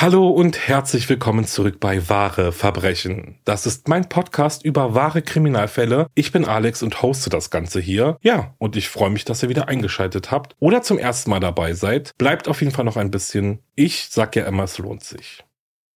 Hallo und herzlich willkommen zurück bei Wahre Verbrechen. Das ist mein Podcast über wahre Kriminalfälle. Ich bin Alex und hoste das Ganze hier. Ja, und ich freue mich, dass ihr wieder eingeschaltet habt oder zum ersten Mal dabei seid. Bleibt auf jeden Fall noch ein bisschen. Ich sag ja immer, es lohnt sich.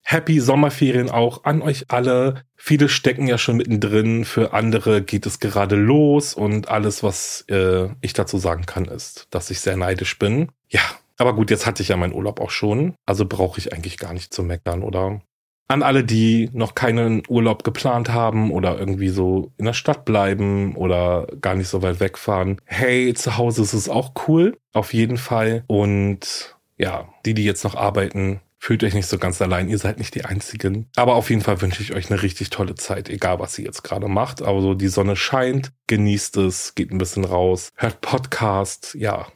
Happy Sommerferien auch an euch alle. Viele stecken ja schon mittendrin, für andere geht es gerade los und alles, was äh, ich dazu sagen kann, ist, dass ich sehr neidisch bin. Ja, aber gut, jetzt hatte ich ja meinen Urlaub auch schon, also brauche ich eigentlich gar nicht zu meckern, oder? An alle, die noch keinen Urlaub geplant haben oder irgendwie so in der Stadt bleiben oder gar nicht so weit wegfahren. Hey, zu Hause ist es auch cool, auf jeden Fall. Und ja, die, die jetzt noch arbeiten, fühlt euch nicht so ganz allein. Ihr seid nicht die Einzigen. Aber auf jeden Fall wünsche ich euch eine richtig tolle Zeit, egal was ihr jetzt gerade macht. Aber so die Sonne scheint, genießt es, geht ein bisschen raus, hört Podcast, ja,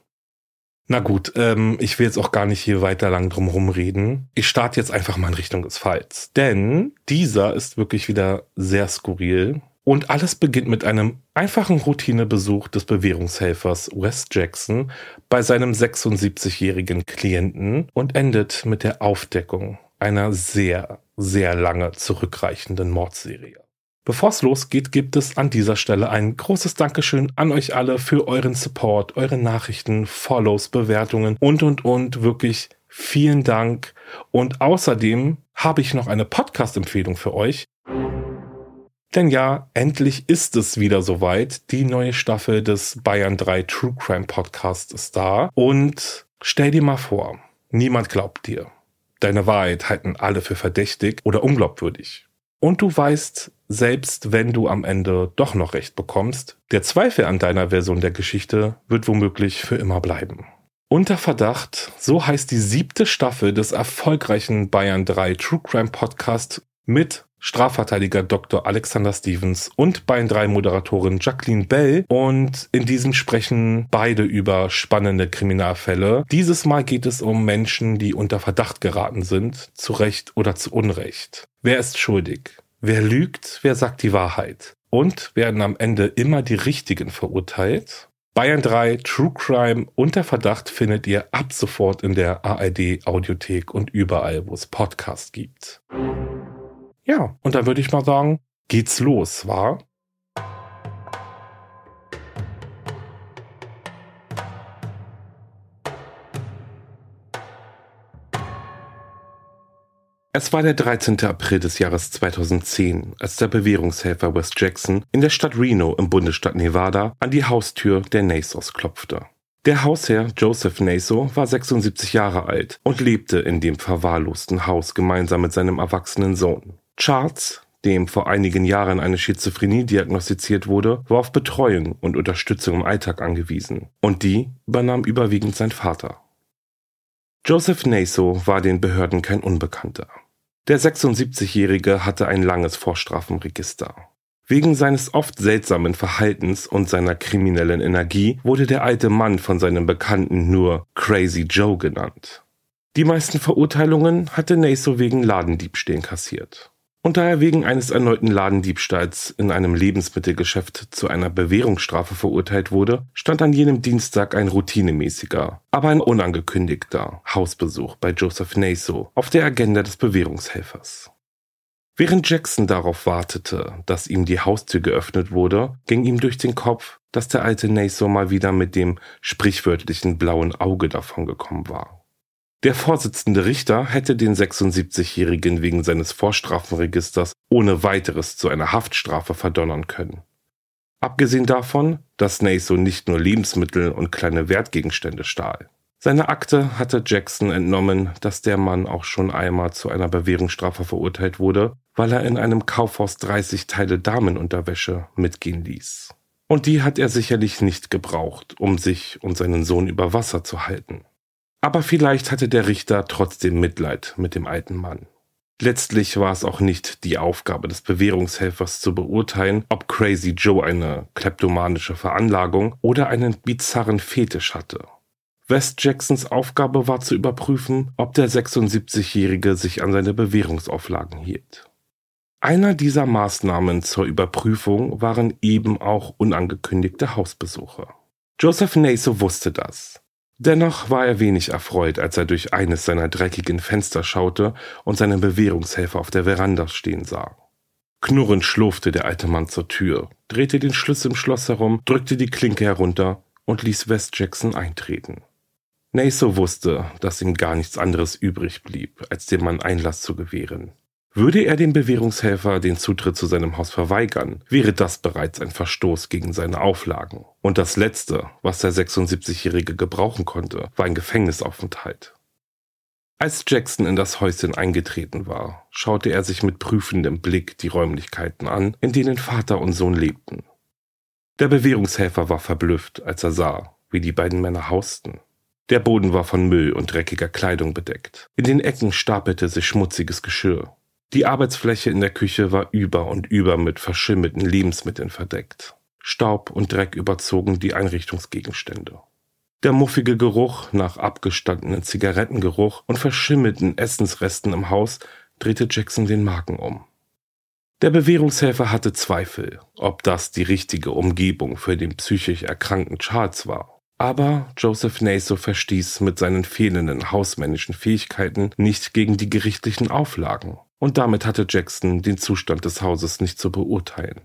na gut, ähm, ich will jetzt auch gar nicht hier weiter lang drum rumreden. Ich starte jetzt einfach mal in Richtung des Falls. Denn dieser ist wirklich wieder sehr skurril. Und alles beginnt mit einem einfachen Routinebesuch des Bewährungshelfers Wes Jackson bei seinem 76-jährigen Klienten und endet mit der Aufdeckung einer sehr, sehr lange zurückreichenden Mordserie. Bevor es losgeht, gibt es an dieser Stelle ein großes Dankeschön an euch alle für euren Support, eure Nachrichten, Follows, Bewertungen und, und, und. Wirklich vielen Dank. Und außerdem habe ich noch eine Podcast-Empfehlung für euch. Denn ja, endlich ist es wieder soweit. Die neue Staffel des Bayern 3 True Crime Podcast ist da. Und stell dir mal vor, niemand glaubt dir. Deine Wahrheit halten alle für verdächtig oder unglaubwürdig. Und du weißt, selbst wenn du am Ende doch noch recht bekommst, der Zweifel an deiner Version der Geschichte wird womöglich für immer bleiben. Unter Verdacht, so heißt die siebte Staffel des erfolgreichen Bayern 3 True Crime Podcast mit Strafverteidiger Dr. Alexander Stevens und Bayern 3 Moderatorin Jacqueline Bell und in diesem sprechen beide über spannende Kriminalfälle. Dieses Mal geht es um Menschen, die unter Verdacht geraten sind, zu Recht oder zu Unrecht. Wer ist schuldig? Wer lügt, wer sagt die Wahrheit? Und werden am Ende immer die Richtigen verurteilt? Bayern 3 True Crime unter Verdacht findet ihr ab sofort in der ARD Audiothek und überall, wo es Podcasts gibt. Ja, und dann würde ich mal sagen, geht's los, war? Es war der 13. April des Jahres 2010, als der Bewährungshelfer Wes Jackson in der Stadt Reno im Bundesstaat Nevada an die Haustür der Nasos klopfte. Der Hausherr Joseph Naso war 76 Jahre alt und lebte in dem verwahrlosten Haus gemeinsam mit seinem erwachsenen Sohn. Charles, dem vor einigen Jahren eine Schizophrenie diagnostiziert wurde, war auf Betreuung und Unterstützung im Alltag angewiesen, und die übernahm überwiegend sein Vater. Joseph Naso war den Behörden kein Unbekannter. Der 76-Jährige hatte ein langes Vorstrafenregister. Wegen seines oft seltsamen Verhaltens und seiner kriminellen Energie wurde der alte Mann von seinen Bekannten nur Crazy Joe genannt. Die meisten Verurteilungen hatte Naso wegen Ladendiebstählen kassiert. Und da er wegen eines erneuten Ladendiebstahls in einem Lebensmittelgeschäft zu einer Bewährungsstrafe verurteilt wurde, stand an jenem Dienstag ein routinemäßiger, aber ein unangekündigter Hausbesuch bei Joseph Naso auf der Agenda des Bewährungshelfers. Während Jackson darauf wartete, dass ihm die Haustür geöffnet wurde, ging ihm durch den Kopf, dass der alte Naso mal wieder mit dem sprichwörtlichen blauen Auge davongekommen war. Der Vorsitzende Richter hätte den 76-Jährigen wegen seines Vorstrafenregisters ohne weiteres zu einer Haftstrafe verdonnern können. Abgesehen davon, dass Naso nicht nur Lebensmittel und kleine Wertgegenstände stahl. Seine Akte hatte Jackson entnommen, dass der Mann auch schon einmal zu einer Bewährungsstrafe verurteilt wurde, weil er in einem Kaufhaus 30 Teile Damenunterwäsche mitgehen ließ. Und die hat er sicherlich nicht gebraucht, um sich und seinen Sohn über Wasser zu halten. Aber vielleicht hatte der Richter trotzdem Mitleid mit dem alten Mann. Letztlich war es auch nicht die Aufgabe des Bewährungshelfers zu beurteilen, ob Crazy Joe eine kleptomanische Veranlagung oder einen bizarren Fetisch hatte. West Jacksons Aufgabe war zu überprüfen, ob der 76-Jährige sich an seine Bewährungsauflagen hielt. Einer dieser Maßnahmen zur Überprüfung waren eben auch unangekündigte Hausbesuche. Joseph Naso wusste das. Dennoch war er wenig erfreut, als er durch eines seiner dreckigen Fenster schaute und seinen Bewährungshelfer auf der Veranda stehen sah. Knurrend schlurfte der alte Mann zur Tür, drehte den Schlüssel im Schloss herum, drückte die Klinke herunter und ließ West Jackson eintreten. Naso wusste, dass ihm gar nichts anderes übrig blieb, als dem Mann Einlass zu gewähren. Würde er dem Bewährungshelfer den Zutritt zu seinem Haus verweigern, wäre das bereits ein Verstoß gegen seine Auflagen. Und das Letzte, was der 76-Jährige gebrauchen konnte, war ein Gefängnisaufenthalt. Als Jackson in das Häuschen eingetreten war, schaute er sich mit prüfendem Blick die Räumlichkeiten an, in denen Vater und Sohn lebten. Der Bewährungshelfer war verblüfft, als er sah, wie die beiden Männer hausten. Der Boden war von Müll und dreckiger Kleidung bedeckt. In den Ecken stapelte sich schmutziges Geschirr. Die Arbeitsfläche in der Küche war über und über mit verschimmelten Lebensmitteln verdeckt. Staub und Dreck überzogen die Einrichtungsgegenstände. Der muffige Geruch nach abgestandenen Zigarettengeruch und verschimmelten Essensresten im Haus drehte Jackson den Magen um. Der Bewährungshelfer hatte Zweifel, ob das die richtige Umgebung für den psychisch erkrankten Charles war. Aber Joseph Naso verstieß mit seinen fehlenden hausmännischen Fähigkeiten nicht gegen die gerichtlichen Auflagen, und damit hatte Jackson den Zustand des Hauses nicht zu beurteilen.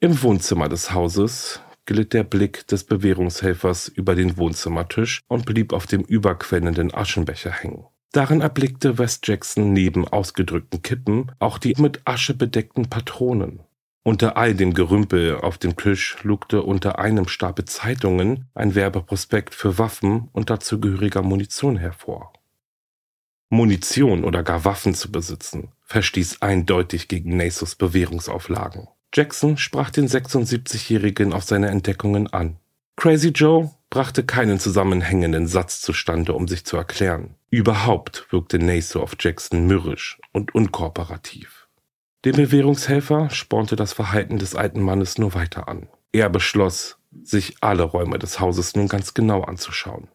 Im Wohnzimmer des Hauses glitt der Blick des Bewährungshelfers über den Wohnzimmertisch und blieb auf dem überquellenden Aschenbecher hängen. Darin erblickte West Jackson neben ausgedrückten Kippen auch die mit Asche bedeckten Patronen. Unter all dem Gerümpel auf dem Tisch lugte unter einem Stapel Zeitungen ein Werbeprospekt für Waffen und dazugehöriger Munition hervor. Munition oder gar Waffen zu besitzen, verstieß eindeutig gegen Nasos Bewährungsauflagen. Jackson sprach den 76-Jährigen auf seine Entdeckungen an. Crazy Joe brachte keinen zusammenhängenden Satz zustande, um sich zu erklären. Überhaupt wirkte Naso auf Jackson mürrisch und unkooperativ. Dem Bewährungshelfer spornte das Verhalten des alten Mannes nur weiter an. Er beschloss, sich alle Räume des Hauses nun ganz genau anzuschauen.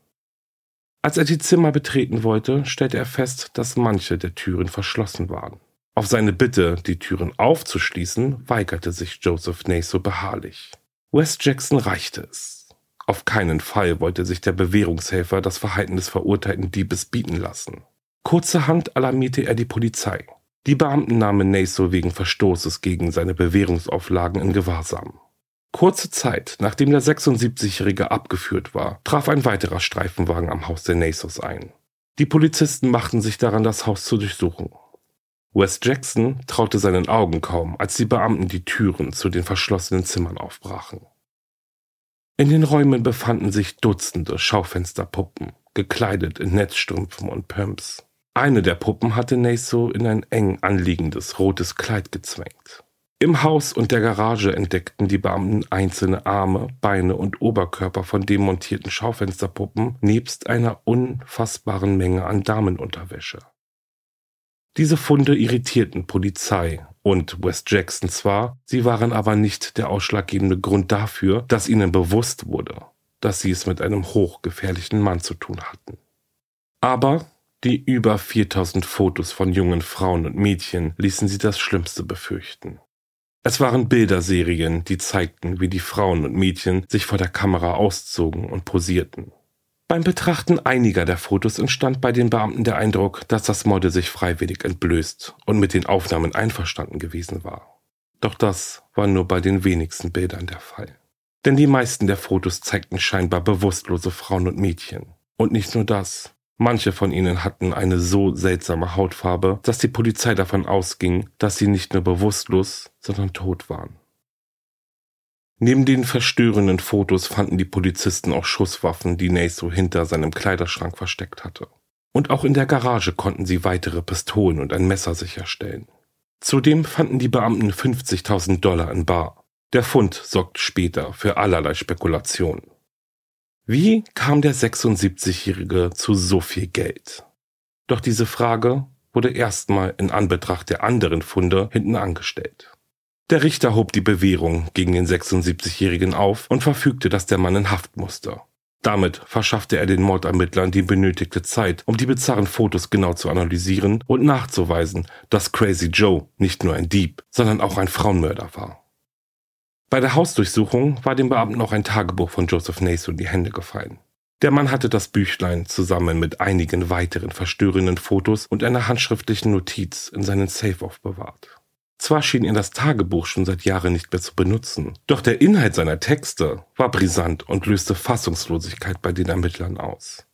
Als er die Zimmer betreten wollte, stellte er fest, dass manche der Türen verschlossen waren. Auf seine Bitte, die Türen aufzuschließen, weigerte sich Joseph Naso beharrlich. West Jackson reichte es. Auf keinen Fall wollte sich der Bewährungshelfer das Verhalten des verurteilten Diebes bieten lassen. Kurzerhand alarmierte er die Polizei. Die Beamten nahmen Naso wegen Verstoßes gegen seine Bewährungsauflagen in Gewahrsam. Kurze Zeit, nachdem der 76-Jährige abgeführt war, traf ein weiterer Streifenwagen am Haus der Nasos ein. Die Polizisten machten sich daran, das Haus zu durchsuchen. Wes Jackson traute seinen Augen kaum, als die Beamten die Türen zu den verschlossenen Zimmern aufbrachen. In den Räumen befanden sich Dutzende Schaufensterpuppen, gekleidet in Netzstrümpfen und Pumps. Eine der Puppen hatte Naso in ein eng anliegendes rotes Kleid gezwängt. Im Haus und der Garage entdeckten die Beamten einzelne Arme, Beine und Oberkörper von demontierten Schaufensterpuppen nebst einer unfassbaren Menge an Damenunterwäsche. Diese Funde irritierten Polizei und West Jackson zwar, sie waren aber nicht der ausschlaggebende Grund dafür, dass ihnen bewusst wurde, dass sie es mit einem hochgefährlichen Mann zu tun hatten. Aber die über 4000 Fotos von jungen Frauen und Mädchen ließen sie das Schlimmste befürchten. Es waren Bilderserien, die zeigten, wie die Frauen und Mädchen sich vor der Kamera auszogen und posierten. Beim Betrachten einiger der Fotos entstand bei den Beamten der Eindruck, dass das Model sich freiwillig entblößt und mit den Aufnahmen einverstanden gewesen war. Doch das war nur bei den wenigsten Bildern der Fall. Denn die meisten der Fotos zeigten scheinbar bewusstlose Frauen und Mädchen. Und nicht nur das. Manche von ihnen hatten eine so seltsame Hautfarbe, dass die Polizei davon ausging, dass sie nicht nur bewusstlos, sondern tot waren. Neben den verstörenden Fotos fanden die Polizisten auch Schusswaffen, die Naso hinter seinem Kleiderschrank versteckt hatte. Und auch in der Garage konnten sie weitere Pistolen und ein Messer sicherstellen. Zudem fanden die Beamten 50.000 Dollar in Bar. Der Fund sorgt später für allerlei Spekulationen. Wie kam der 76-Jährige zu so viel Geld? Doch diese Frage wurde erstmal in Anbetracht der anderen Funde hinten angestellt. Der Richter hob die Bewährung gegen den 76-Jährigen auf und verfügte, dass der Mann in Haft musste. Damit verschaffte er den Mordermittlern die benötigte Zeit, um die bizarren Fotos genau zu analysieren und nachzuweisen, dass Crazy Joe nicht nur ein Dieb, sondern auch ein Frauenmörder war. Bei der Hausdurchsuchung war dem Beamten auch ein Tagebuch von Joseph Naso in die Hände gefallen. Der Mann hatte das Büchlein zusammen mit einigen weiteren verstörenden Fotos und einer handschriftlichen Notiz in seinen Safe aufbewahrt. Zwar schien er das Tagebuch schon seit Jahren nicht mehr zu benutzen, doch der Inhalt seiner Texte war brisant und löste Fassungslosigkeit bei den Ermittlern aus.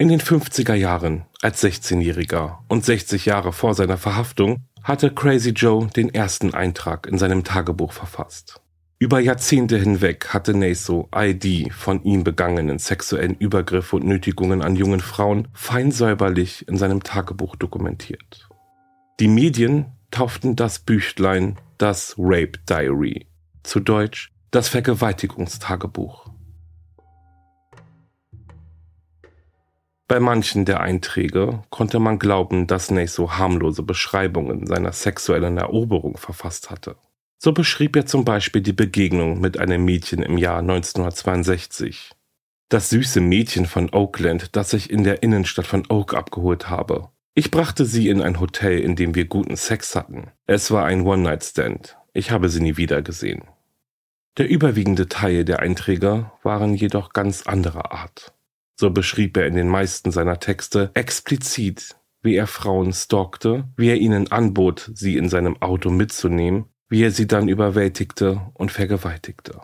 In den 50er Jahren, als 16-Jähriger und 60 Jahre vor seiner Verhaftung, hatte Crazy Joe den ersten Eintrag in seinem Tagebuch verfasst. Über Jahrzehnte hinweg hatte Naso die von ihm begangenen sexuellen Übergriffe und Nötigungen an jungen Frauen fein säuberlich in seinem Tagebuch dokumentiert. Die Medien tauften das Büchlein das Rape Diary, zu Deutsch das Vergewaltigungstagebuch. Bei manchen der Einträge konnte man glauben, dass Naso harmlose Beschreibungen seiner sexuellen Eroberung verfasst hatte. So beschrieb er zum Beispiel die Begegnung mit einem Mädchen im Jahr 1962. Das süße Mädchen von Oakland, das ich in der Innenstadt von Oak abgeholt habe. Ich brachte sie in ein Hotel, in dem wir guten Sex hatten. Es war ein One-Night-Stand. Ich habe sie nie wieder gesehen. Der überwiegende Teil der Einträge waren jedoch ganz anderer Art. So beschrieb er in den meisten seiner Texte explizit, wie er Frauen stalkte, wie er ihnen anbot, sie in seinem Auto mitzunehmen, wie er sie dann überwältigte und vergewaltigte.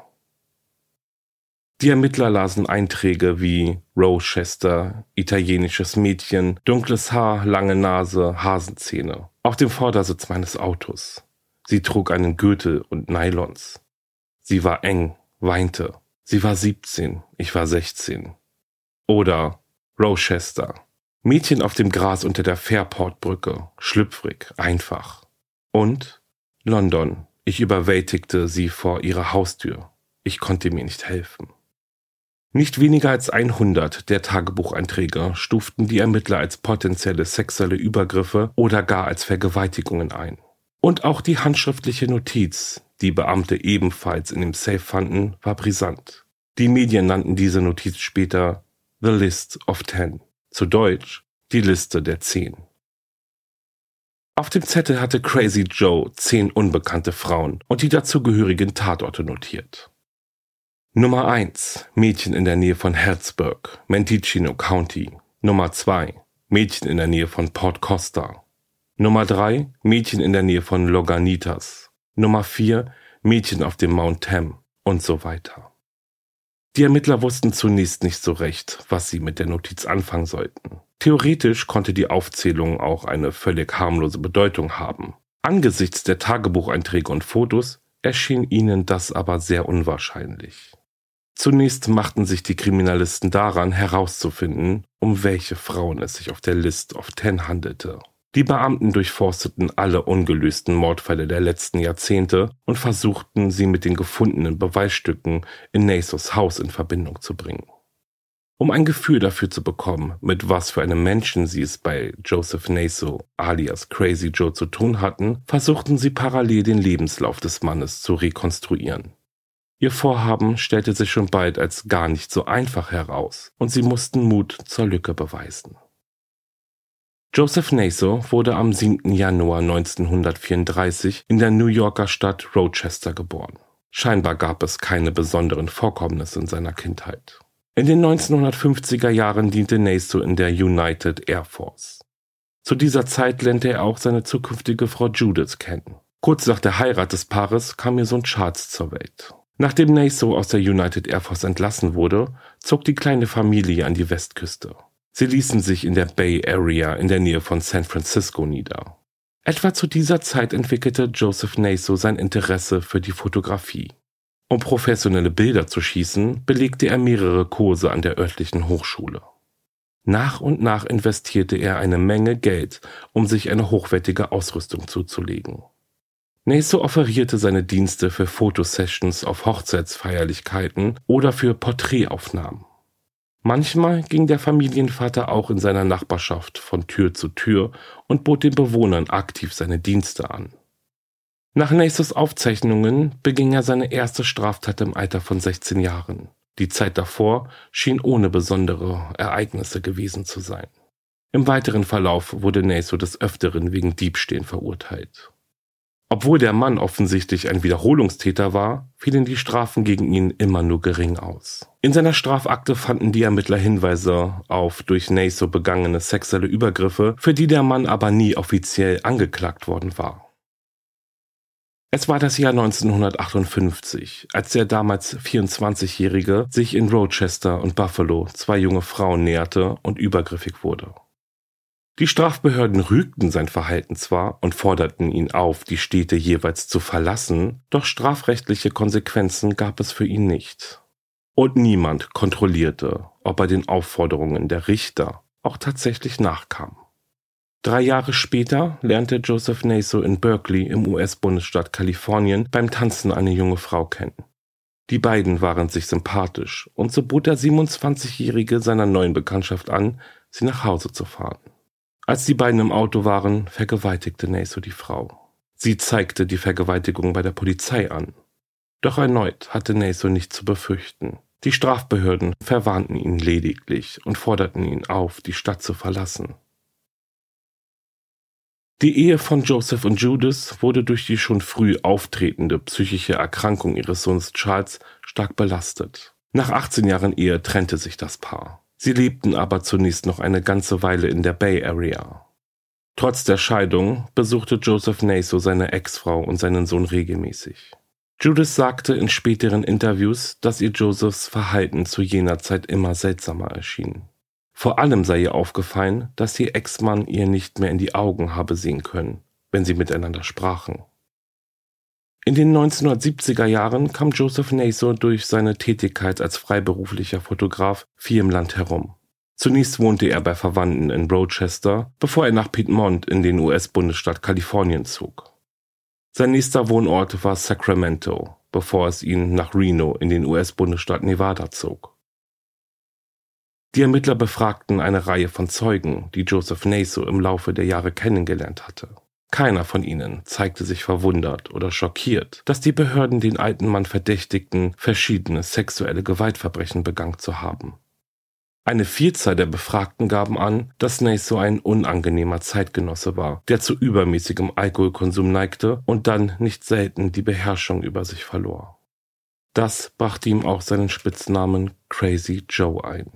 Die Ermittler lasen Einträge wie Rochester, italienisches Mädchen, dunkles Haar, lange Nase, Hasenzähne. Auf dem Vordersitz meines Autos. Sie trug einen Gürtel und Nylons. Sie war eng, weinte. Sie war 17, ich war 16. Oder Rochester. Mädchen auf dem Gras unter der Fairport-Brücke. Schlüpfrig, einfach. Und London. Ich überwältigte sie vor ihrer Haustür. Ich konnte mir nicht helfen. Nicht weniger als 100 der Tagebucheinträge stuften die Ermittler als potenzielle sexuelle Übergriffe oder gar als Vergewaltigungen ein. Und auch die handschriftliche Notiz, die Beamte ebenfalls in dem Safe fanden, war brisant. Die Medien nannten diese Notiz später The List of Ten, zu Deutsch die Liste der Zehn. Auf dem Zettel hatte Crazy Joe zehn unbekannte Frauen und die dazugehörigen Tatorte notiert. Nummer 1. Mädchen in der Nähe von Herzberg, Mendocino County. Nummer 2. Mädchen in der Nähe von Port Costa. Nummer 3. Mädchen in der Nähe von Loganitas. Nummer 4. Mädchen auf dem Mount Tam und so weiter. Die Ermittler wussten zunächst nicht so recht, was sie mit der Notiz anfangen sollten. Theoretisch konnte die Aufzählung auch eine völlig harmlose Bedeutung haben. Angesichts der Tagebucheinträge und Fotos erschien ihnen das aber sehr unwahrscheinlich. Zunächst machten sich die Kriminalisten daran, herauszufinden, um welche Frauen es sich auf der List of Ten handelte. Die Beamten durchforsteten alle ungelösten Mordfälle der letzten Jahrzehnte und versuchten, sie mit den gefundenen Beweisstücken in Nasos Haus in Verbindung zu bringen. Um ein Gefühl dafür zu bekommen, mit was für einem Menschen sie es bei Joseph Naso alias Crazy Joe zu tun hatten, versuchten sie parallel den Lebenslauf des Mannes zu rekonstruieren. Ihr Vorhaben stellte sich schon bald als gar nicht so einfach heraus, und sie mussten Mut zur Lücke beweisen. Joseph Naso wurde am 7. Januar 1934 in der New Yorker Stadt Rochester geboren. Scheinbar gab es keine besonderen Vorkommnisse in seiner Kindheit. In den 1950er Jahren diente Naso in der United Air Force. Zu dieser Zeit lernte er auch seine zukünftige Frau Judith kennen. Kurz nach der Heirat des Paares kam ihr Sohn Charles zur Welt. Nachdem Naso aus der United Air Force entlassen wurde, zog die kleine Familie an die Westküste. Sie ließen sich in der Bay Area in der Nähe von San Francisco nieder. Etwa zu dieser Zeit entwickelte Joseph Naso sein Interesse für die Fotografie. Um professionelle Bilder zu schießen, belegte er mehrere Kurse an der örtlichen Hochschule. Nach und nach investierte er eine Menge Geld, um sich eine hochwertige Ausrüstung zuzulegen. Naso offerierte seine Dienste für Fotosessions auf Hochzeitsfeierlichkeiten oder für Porträtaufnahmen. Manchmal ging der Familienvater auch in seiner Nachbarschaft von Tür zu Tür und bot den Bewohnern aktiv seine Dienste an. Nach Nasos Aufzeichnungen beging er seine erste Straftat im Alter von 16 Jahren. Die Zeit davor schien ohne besondere Ereignisse gewesen zu sein. Im weiteren Verlauf wurde Naso des Öfteren wegen Diebstählen verurteilt. Obwohl der Mann offensichtlich ein Wiederholungstäter war, fielen die Strafen gegen ihn immer nur gering aus. In seiner Strafakte fanden die Ermittler Hinweise auf durch Naso begangene sexuelle Übergriffe, für die der Mann aber nie offiziell angeklagt worden war. Es war das Jahr 1958, als der damals 24-Jährige sich in Rochester und Buffalo zwei junge Frauen näherte und übergriffig wurde. Die Strafbehörden rügten sein Verhalten zwar und forderten ihn auf, die Städte jeweils zu verlassen, doch strafrechtliche Konsequenzen gab es für ihn nicht. Und niemand kontrollierte, ob er den Aufforderungen der Richter auch tatsächlich nachkam. Drei Jahre später lernte Joseph Naso in Berkeley im US-Bundesstaat Kalifornien beim Tanzen eine junge Frau kennen. Die beiden waren sich sympathisch und so bot der 27-Jährige seiner neuen Bekanntschaft an, sie nach Hause zu fahren. Als die beiden im Auto waren, vergewaltigte Naso die Frau. Sie zeigte die Vergewaltigung bei der Polizei an. Doch erneut hatte Naso nichts zu befürchten. Die Strafbehörden verwarnten ihn lediglich und forderten ihn auf, die Stadt zu verlassen. Die Ehe von Joseph und Judith wurde durch die schon früh auftretende psychische Erkrankung ihres Sohns Charles stark belastet. Nach 18 Jahren Ehe trennte sich das Paar. Sie lebten aber zunächst noch eine ganze Weile in der Bay Area. Trotz der Scheidung besuchte Joseph Naso seine Ex-Frau und seinen Sohn regelmäßig. Judith sagte in späteren Interviews, dass ihr Josephs Verhalten zu jener Zeit immer seltsamer erschien. Vor allem sei ihr aufgefallen, dass ihr Ex-Mann ihr nicht mehr in die Augen habe sehen können, wenn sie miteinander sprachen. In den 1970er Jahren kam Joseph Naso durch seine Tätigkeit als freiberuflicher Fotograf viel im Land herum. Zunächst wohnte er bei Verwandten in Rochester, bevor er nach Piedmont in den US-Bundesstaat Kalifornien zog. Sein nächster Wohnort war Sacramento, bevor es ihn nach Reno in den US-Bundesstaat Nevada zog. Die Ermittler befragten eine Reihe von Zeugen, die Joseph Naso im Laufe der Jahre kennengelernt hatte. Keiner von ihnen zeigte sich verwundert oder schockiert, dass die Behörden den alten Mann verdächtigten, verschiedene sexuelle Gewaltverbrechen begangen zu haben. Eine Vielzahl der Befragten gaben an, dass Naso ein unangenehmer Zeitgenosse war, der zu übermäßigem Alkoholkonsum neigte und dann nicht selten die Beherrschung über sich verlor. Das brachte ihm auch seinen Spitznamen Crazy Joe ein.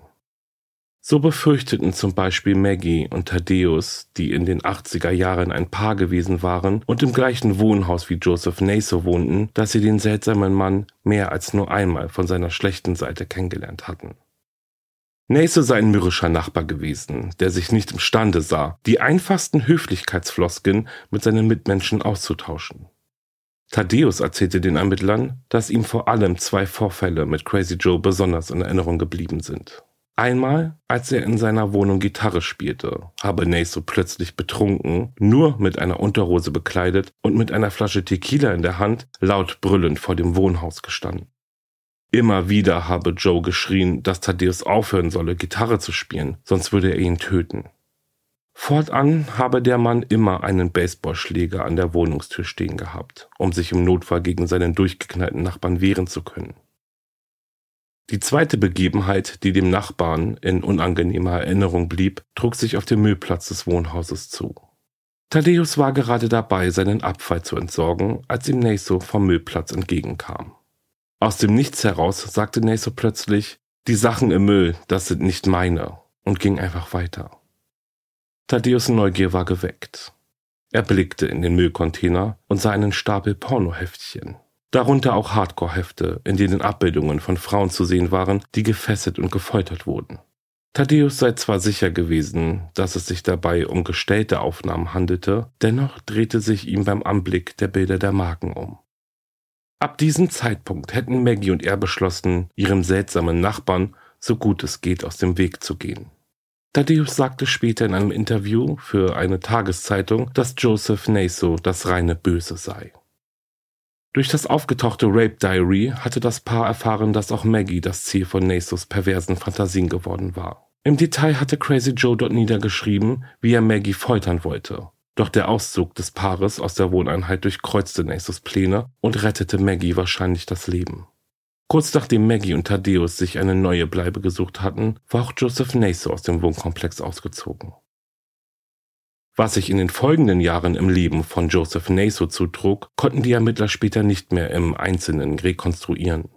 So befürchteten zum Beispiel Maggie und Thaddeus, die in den 80er Jahren ein Paar gewesen waren und im gleichen Wohnhaus wie Joseph Naso wohnten, dass sie den seltsamen Mann mehr als nur einmal von seiner schlechten Seite kennengelernt hatten. Naso sei ein mürrischer Nachbar gewesen, der sich nicht imstande sah, die einfachsten Höflichkeitsflosken mit seinen Mitmenschen auszutauschen. Thaddeus erzählte den Ermittlern, dass ihm vor allem zwei Vorfälle mit Crazy Joe besonders in Erinnerung geblieben sind. Einmal, als er in seiner Wohnung Gitarre spielte, habe Naso plötzlich betrunken, nur mit einer Unterhose bekleidet und mit einer Flasche Tequila in der Hand laut brüllend vor dem Wohnhaus gestanden. Immer wieder habe Joe geschrien, dass Thaddeus aufhören solle, Gitarre zu spielen, sonst würde er ihn töten. Fortan habe der Mann immer einen Baseballschläger an der Wohnungstür stehen gehabt, um sich im Notfall gegen seinen durchgeknallten Nachbarn wehren zu können. Die zweite Begebenheit, die dem Nachbarn in unangenehmer Erinnerung blieb, trug sich auf dem Müllplatz des Wohnhauses zu. Thaddeus war gerade dabei, seinen Abfall zu entsorgen, als ihm Naso vom Müllplatz entgegenkam. Aus dem Nichts heraus sagte Naso plötzlich, die Sachen im Müll, das sind nicht meine, und ging einfach weiter. Thaddeus Neugier war geweckt. Er blickte in den Müllcontainer und sah einen Stapel Pornoheftchen. Darunter auch Hardcore-Hefte, in denen Abbildungen von Frauen zu sehen waren, die gefesselt und gefoltert wurden. Thaddeus sei zwar sicher gewesen, dass es sich dabei um gestellte Aufnahmen handelte, dennoch drehte sich ihm beim Anblick der Bilder der Marken um. Ab diesem Zeitpunkt hätten Maggie und er beschlossen, ihrem seltsamen Nachbarn so gut es geht aus dem Weg zu gehen. Thaddeus sagte später in einem Interview für eine Tageszeitung, dass Joseph Naso das reine Böse sei. Durch das aufgetauchte Rape Diary hatte das Paar erfahren, dass auch Maggie das Ziel von Nasos perversen Fantasien geworden war. Im Detail hatte Crazy Joe dort niedergeschrieben, wie er Maggie foltern wollte. Doch der Auszug des Paares aus der Wohneinheit durchkreuzte Nasos Pläne und rettete Maggie wahrscheinlich das Leben. Kurz nachdem Maggie und Thaddeus sich eine neue Bleibe gesucht hatten, war auch Joseph Naso aus dem Wohnkomplex ausgezogen. Was sich in den folgenden Jahren im Leben von Joseph Naso zutrug, konnten die Ermittler später nicht mehr im Einzelnen rekonstruieren.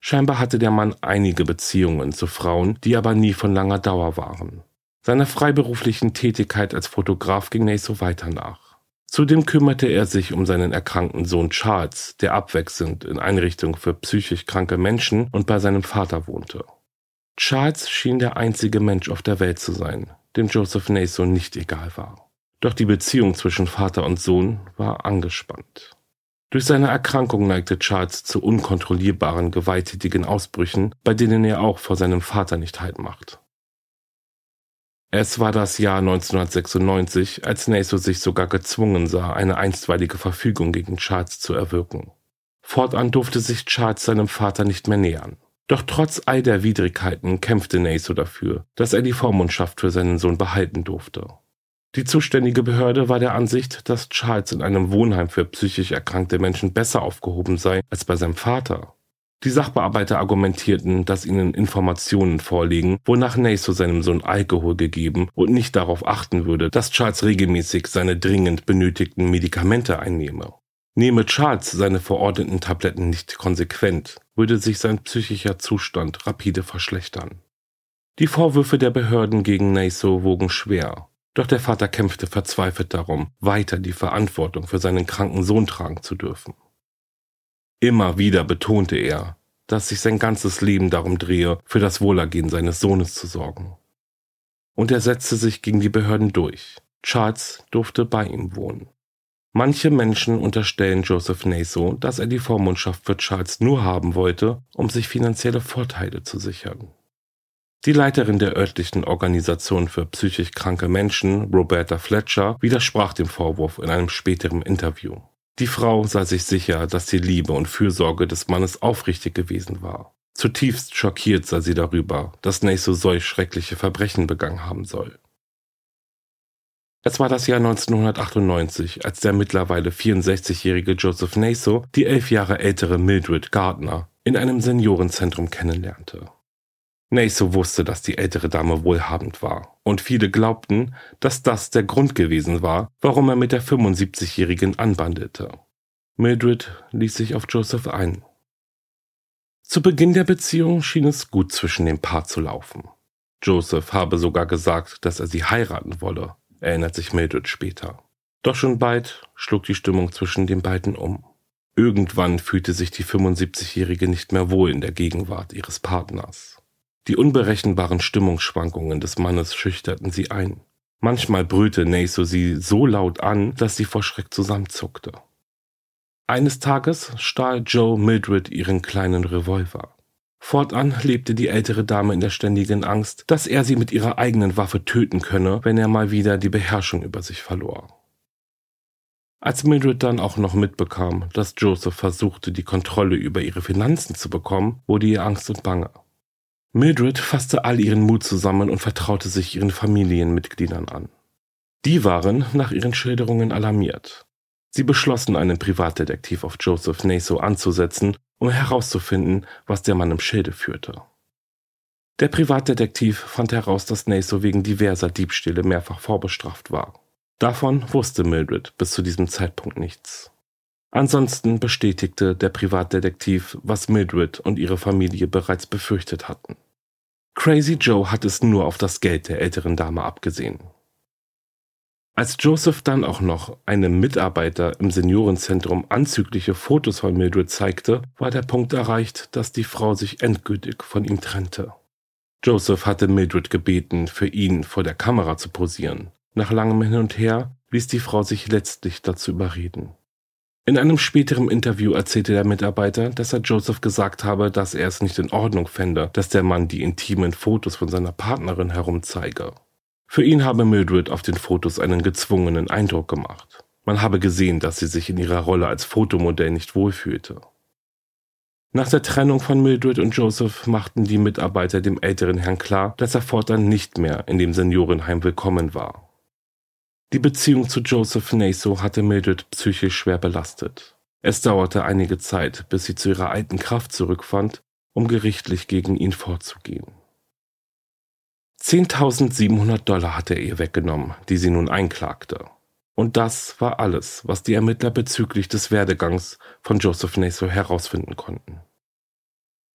Scheinbar hatte der Mann einige Beziehungen zu Frauen, die aber nie von langer Dauer waren. Seiner freiberuflichen Tätigkeit als Fotograf ging Naso weiter nach. Zudem kümmerte er sich um seinen erkrankten Sohn Charles, der abwechselnd in Einrichtungen für psychisch kranke Menschen und bei seinem Vater wohnte. Charles schien der einzige Mensch auf der Welt zu sein, dem Joseph Nason nicht egal war. Doch die Beziehung zwischen Vater und Sohn war angespannt. Durch seine Erkrankung neigte Charles zu unkontrollierbaren, gewalttätigen Ausbrüchen, bei denen er auch vor seinem Vater nicht Halt macht. Es war das Jahr 1996, als Naso sich sogar gezwungen sah, eine einstweilige Verfügung gegen Charles zu erwirken. Fortan durfte sich Charles seinem Vater nicht mehr nähern. Doch trotz all der Widrigkeiten kämpfte Naso dafür, dass er die Vormundschaft für seinen Sohn behalten durfte. Die zuständige Behörde war der Ansicht, dass Charles in einem Wohnheim für psychisch erkrankte Menschen besser aufgehoben sei als bei seinem Vater. Die Sachbearbeiter argumentierten, dass ihnen Informationen vorliegen, wonach Naso seinem Sohn Alkohol gegeben und nicht darauf achten würde, dass Charles regelmäßig seine dringend benötigten Medikamente einnehme. Nehme Charles seine verordneten Tabletten nicht konsequent, würde sich sein psychischer Zustand rapide verschlechtern. Die Vorwürfe der Behörden gegen Naso wogen schwer, doch der Vater kämpfte verzweifelt darum, weiter die Verantwortung für seinen kranken Sohn tragen zu dürfen. Immer wieder betonte er, dass sich sein ganzes Leben darum drehe, für das Wohlergehen seines Sohnes zu sorgen. Und er setzte sich gegen die Behörden durch. Charles durfte bei ihm wohnen. Manche Menschen unterstellen Joseph Naso, dass er die Vormundschaft für Charles nur haben wollte, um sich finanzielle Vorteile zu sichern. Die Leiterin der örtlichen Organisation für psychisch kranke Menschen, Roberta Fletcher, widersprach dem Vorwurf in einem späteren Interview. Die Frau sah sich sicher, dass die Liebe und Fürsorge des Mannes aufrichtig gewesen war. Zutiefst schockiert sah sie darüber, dass Naso solch schreckliche Verbrechen begangen haben soll. Es war das Jahr 1998, als der mittlerweile 64-jährige Joseph Naso die elf Jahre ältere Mildred Gardner in einem Seniorenzentrum kennenlernte. Naso wusste, dass die ältere Dame wohlhabend war, und viele glaubten, dass das der Grund gewesen war, warum er mit der 75-jährigen anbandelte. Mildred ließ sich auf Joseph ein. Zu Beginn der Beziehung schien es gut zwischen dem Paar zu laufen. Joseph habe sogar gesagt, dass er sie heiraten wolle, erinnert sich Mildred später. Doch schon bald schlug die Stimmung zwischen den beiden um. Irgendwann fühlte sich die 75-Jährige nicht mehr wohl in der Gegenwart ihres Partners. Die unberechenbaren Stimmungsschwankungen des Mannes schüchterten sie ein. Manchmal brüllte Naso sie so laut an, dass sie vor Schreck zusammenzuckte. Eines Tages stahl Joe Mildred ihren kleinen Revolver. Fortan lebte die ältere Dame in der ständigen Angst, dass er sie mit ihrer eigenen Waffe töten könne, wenn er mal wieder die Beherrschung über sich verlor. Als Mildred dann auch noch mitbekam, dass Joseph versuchte, die Kontrolle über ihre Finanzen zu bekommen, wurde ihr Angst und Bange. Mildred fasste all ihren Mut zusammen und vertraute sich ihren Familienmitgliedern an. Die waren nach ihren Schilderungen alarmiert. Sie beschlossen, einen Privatdetektiv auf Joseph Naso anzusetzen um herauszufinden, was der Mann im Schilde führte. Der Privatdetektiv fand heraus, dass Naso wegen diverser Diebstähle mehrfach vorbestraft war. Davon wusste Mildred bis zu diesem Zeitpunkt nichts. Ansonsten bestätigte der Privatdetektiv, was Mildred und ihre Familie bereits befürchtet hatten. Crazy Joe hat es nur auf das Geld der älteren Dame abgesehen. Als Joseph dann auch noch einem Mitarbeiter im Seniorenzentrum anzügliche Fotos von Mildred zeigte, war der Punkt erreicht, dass die Frau sich endgültig von ihm trennte. Joseph hatte Mildred gebeten, für ihn vor der Kamera zu posieren. Nach langem Hin und Her ließ die Frau sich letztlich dazu überreden. In einem späteren Interview erzählte der Mitarbeiter, dass er Joseph gesagt habe, dass er es nicht in Ordnung fände, dass der Mann die intimen Fotos von seiner Partnerin herumzeige. Für ihn habe Mildred auf den Fotos einen gezwungenen Eindruck gemacht. Man habe gesehen, dass sie sich in ihrer Rolle als Fotomodell nicht wohlfühlte. Nach der Trennung von Mildred und Joseph machten die Mitarbeiter dem älteren Herrn klar, dass er fortan nicht mehr in dem Seniorenheim willkommen war. Die Beziehung zu Joseph Naso hatte Mildred psychisch schwer belastet. Es dauerte einige Zeit, bis sie zu ihrer alten Kraft zurückfand, um gerichtlich gegen ihn vorzugehen. 10.700 Dollar hatte er ihr weggenommen, die sie nun einklagte. Und das war alles, was die Ermittler bezüglich des Werdegangs von Joseph Naso herausfinden konnten.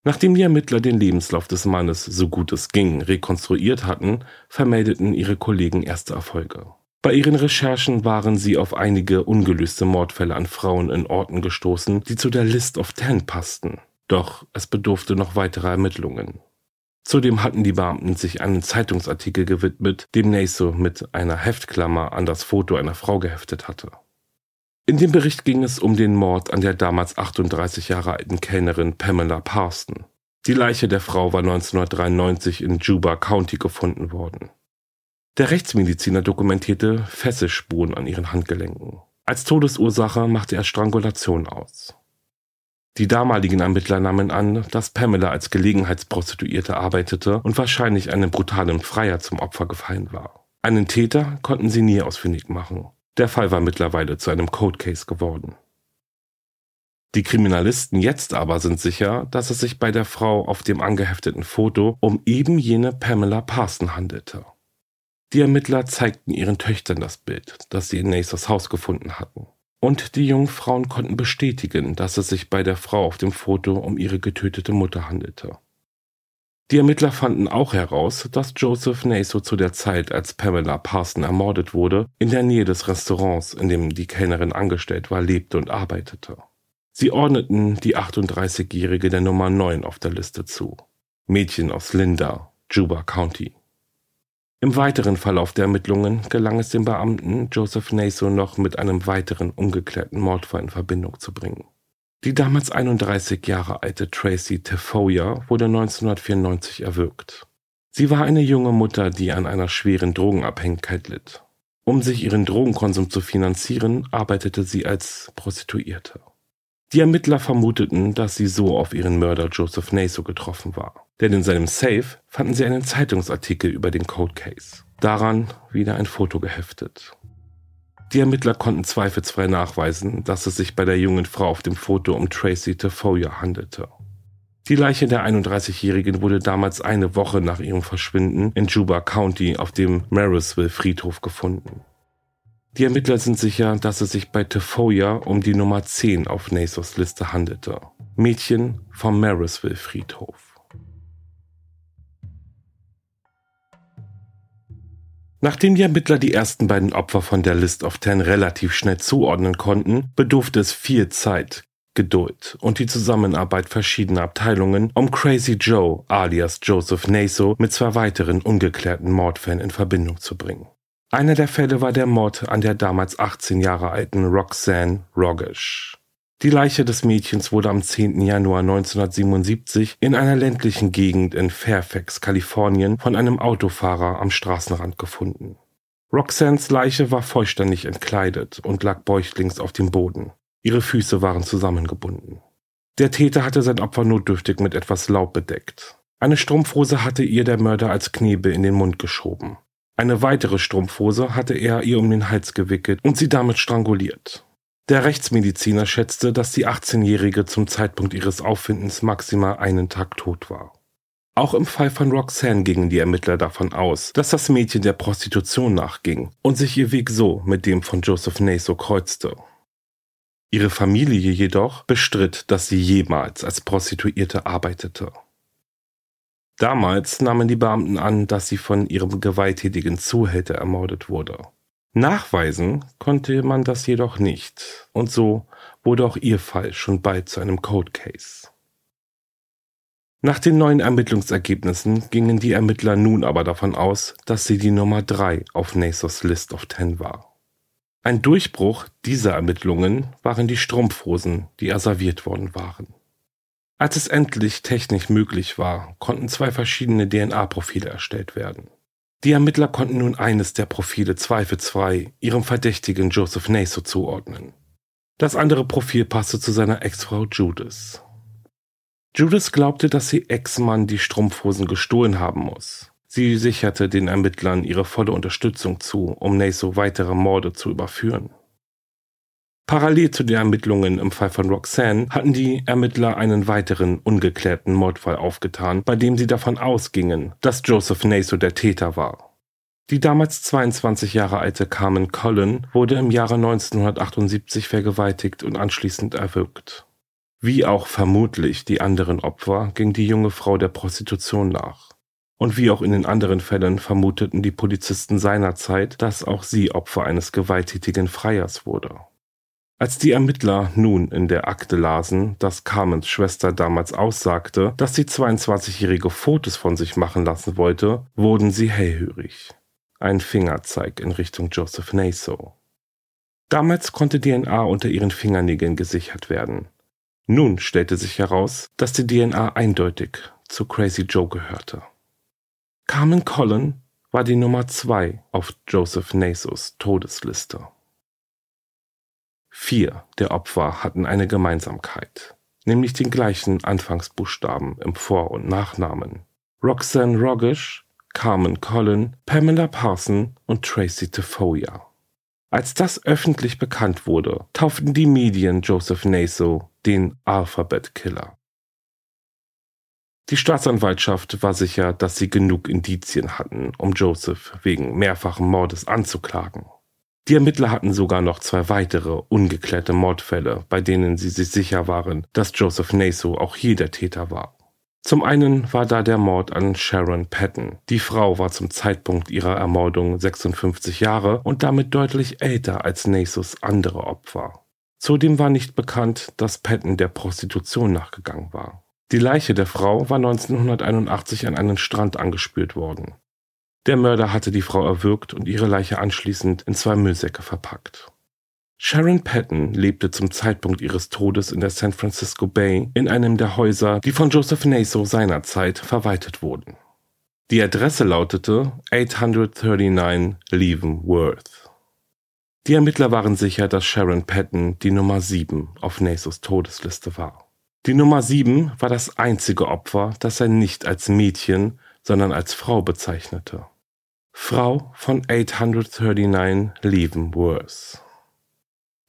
Nachdem die Ermittler den Lebenslauf des Mannes so gut es ging rekonstruiert hatten, vermeldeten ihre Kollegen erste Erfolge. Bei ihren Recherchen waren sie auf einige ungelöste Mordfälle an Frauen in Orten gestoßen, die zu der List of Ten passten. Doch es bedurfte noch weiterer Ermittlungen. Zudem hatten die Beamten sich einen Zeitungsartikel gewidmet, dem Naso mit einer Heftklammer an das Foto einer Frau geheftet hatte. In dem Bericht ging es um den Mord an der damals 38 Jahre alten Kellnerin Pamela Parson. Die Leiche der Frau war 1993 in Juba County gefunden worden. Der Rechtsmediziner dokumentierte Fesselspuren an ihren Handgelenken. Als Todesursache machte er Strangulation aus. Die damaligen Ermittler nahmen an, dass Pamela als Gelegenheitsprostituierte arbeitete und wahrscheinlich einem brutalen Freier zum Opfer gefallen war. Einen Täter konnten sie nie ausfindig machen. Der Fall war mittlerweile zu einem Code Case geworden. Die Kriminalisten jetzt aber sind sicher, dass es sich bei der Frau auf dem angehefteten Foto um eben jene Pamela Parson handelte. Die Ermittler zeigten ihren Töchtern das Bild, das sie in Nasers Haus gefunden hatten. Und die jungen Frauen konnten bestätigen, dass es sich bei der Frau auf dem Foto um ihre getötete Mutter handelte. Die Ermittler fanden auch heraus, dass Joseph Naso zu der Zeit, als Pamela Parson ermordet wurde, in der Nähe des Restaurants, in dem die Kellnerin angestellt war, lebte und arbeitete. Sie ordneten die 38-Jährige der Nummer 9 auf der Liste zu. Mädchen aus Linda, Juba County. Im weiteren Verlauf der Ermittlungen gelang es dem Beamten, Joseph Naso noch mit einem weiteren ungeklärten Mordfall in Verbindung zu bringen. Die damals 31 Jahre alte Tracy Tefoya wurde 1994 erwürgt. Sie war eine junge Mutter, die an einer schweren Drogenabhängigkeit litt. Um sich ihren Drogenkonsum zu finanzieren, arbeitete sie als Prostituierte. Die Ermittler vermuteten, dass sie so auf ihren Mörder Joseph Naso getroffen war. Denn in seinem Safe fanden sie einen Zeitungsartikel über den Code Case. Daran wieder ein Foto geheftet. Die Ermittler konnten zweifelsfrei nachweisen, dass es sich bei der jungen Frau auf dem Foto um Tracy Tafoya handelte. Die Leiche der 31-Jährigen wurde damals eine Woche nach ihrem Verschwinden in Juba County auf dem Marysville Friedhof gefunden. Die Ermittler sind sicher, dass es sich bei Tefoya um die Nummer 10 auf Nasos Liste handelte. Mädchen vom Marysville Friedhof. Nachdem die Ermittler die ersten beiden Opfer von der List of Ten relativ schnell zuordnen konnten, bedurfte es viel Zeit, Geduld und die Zusammenarbeit verschiedener Abteilungen, um Crazy Joe alias Joseph Naso mit zwei weiteren ungeklärten Mordfällen in Verbindung zu bringen. Einer der Fälle war der Mord an der damals 18 Jahre alten Roxanne Rogish. Die Leiche des Mädchens wurde am 10. Januar 1977 in einer ländlichen Gegend in Fairfax, Kalifornien, von einem Autofahrer am Straßenrand gefunden. Roxannes Leiche war vollständig entkleidet und lag bäuchlings auf dem Boden. Ihre Füße waren zusammengebunden. Der Täter hatte sein Opfer notdürftig mit etwas Laub bedeckt. Eine Strumpfhose hatte ihr der Mörder als Knebel in den Mund geschoben. Eine weitere Strumpfhose hatte er ihr um den Hals gewickelt und sie damit stranguliert. Der Rechtsmediziner schätzte, dass die 18-Jährige zum Zeitpunkt ihres Auffindens maximal einen Tag tot war. Auch im Fall von Roxanne gingen die Ermittler davon aus, dass das Mädchen der Prostitution nachging und sich ihr Weg so mit dem von Joseph Naso kreuzte. Ihre Familie jedoch bestritt, dass sie jemals als Prostituierte arbeitete. Damals nahmen die Beamten an, dass sie von ihrem gewalttätigen Zuhälter ermordet wurde. Nachweisen konnte man das jedoch nicht, und so wurde auch ihr Fall schon bald zu einem Cold Case. Nach den neuen Ermittlungsergebnissen gingen die Ermittler nun aber davon aus, dass sie die Nummer 3 auf Nasos List of Ten war. Ein Durchbruch dieser Ermittlungen waren die Strumpfhosen, die er serviert worden waren. Als es endlich technisch möglich war, konnten zwei verschiedene DNA-Profile erstellt werden. Die Ermittler konnten nun eines der Profile zweifelsfrei ihrem Verdächtigen Joseph Naso zuordnen. Das andere Profil passte zu seiner Ex-Frau Judith. Judith glaubte, dass sie Ex-Mann die Strumpfhosen gestohlen haben muss. Sie sicherte den Ermittlern ihre volle Unterstützung zu, um Naso weitere Morde zu überführen. Parallel zu den Ermittlungen im Fall von Roxanne hatten die Ermittler einen weiteren ungeklärten Mordfall aufgetan, bei dem sie davon ausgingen, dass Joseph Naso der Täter war. Die damals 22 Jahre alte Carmen Cullen wurde im Jahre 1978 vergewaltigt und anschließend erwürgt. Wie auch vermutlich die anderen Opfer ging die junge Frau der Prostitution nach. Und wie auch in den anderen Fällen vermuteten die Polizisten seinerzeit, dass auch sie Opfer eines gewalttätigen Freiers wurde. Als die Ermittler nun in der Akte lasen, dass Carmens Schwester damals aussagte, dass die 22-jährige Fotos von sich machen lassen wollte, wurden sie hellhörig. Ein Fingerzeig in Richtung Joseph Naso. Damals konnte DNA unter ihren Fingernägeln gesichert werden. Nun stellte sich heraus, dass die DNA eindeutig zu Crazy Joe gehörte. Carmen Collin war die Nummer zwei auf Joseph Nasos Todesliste. Vier der Opfer hatten eine Gemeinsamkeit, nämlich den gleichen Anfangsbuchstaben im Vor- und Nachnamen. Roxanne Rogish, Carmen Collin, Pamela Parson und Tracy Tafoya. Als das öffentlich bekannt wurde, tauften die Medien Joseph Naso den Alphabet Killer. Die Staatsanwaltschaft war sicher, dass sie genug Indizien hatten, um Joseph wegen mehrfachen Mordes anzuklagen. Die Ermittler hatten sogar noch zwei weitere ungeklärte Mordfälle, bei denen sie sich sicher waren, dass Joseph Naso auch hier der Täter war. Zum einen war da der Mord an Sharon Patton. Die Frau war zum Zeitpunkt ihrer Ermordung 56 Jahre und damit deutlich älter als Nasos andere Opfer. Zudem war nicht bekannt, dass Patton der Prostitution nachgegangen war. Die Leiche der Frau war 1981 an einen Strand angespült worden. Der Mörder hatte die Frau erwürgt und ihre Leiche anschließend in zwei Müllsäcke verpackt. Sharon Patton lebte zum Zeitpunkt ihres Todes in der San Francisco Bay in einem der Häuser, die von Joseph Naso seinerzeit verwaltet wurden. Die Adresse lautete 839 Leavenworth. Die Ermittler waren sicher, dass Sharon Patton die Nummer 7 auf Nasos Todesliste war. Die Nummer 7 war das einzige Opfer, das er nicht als Mädchen, sondern als Frau bezeichnete. Frau von 839 Leavenworth.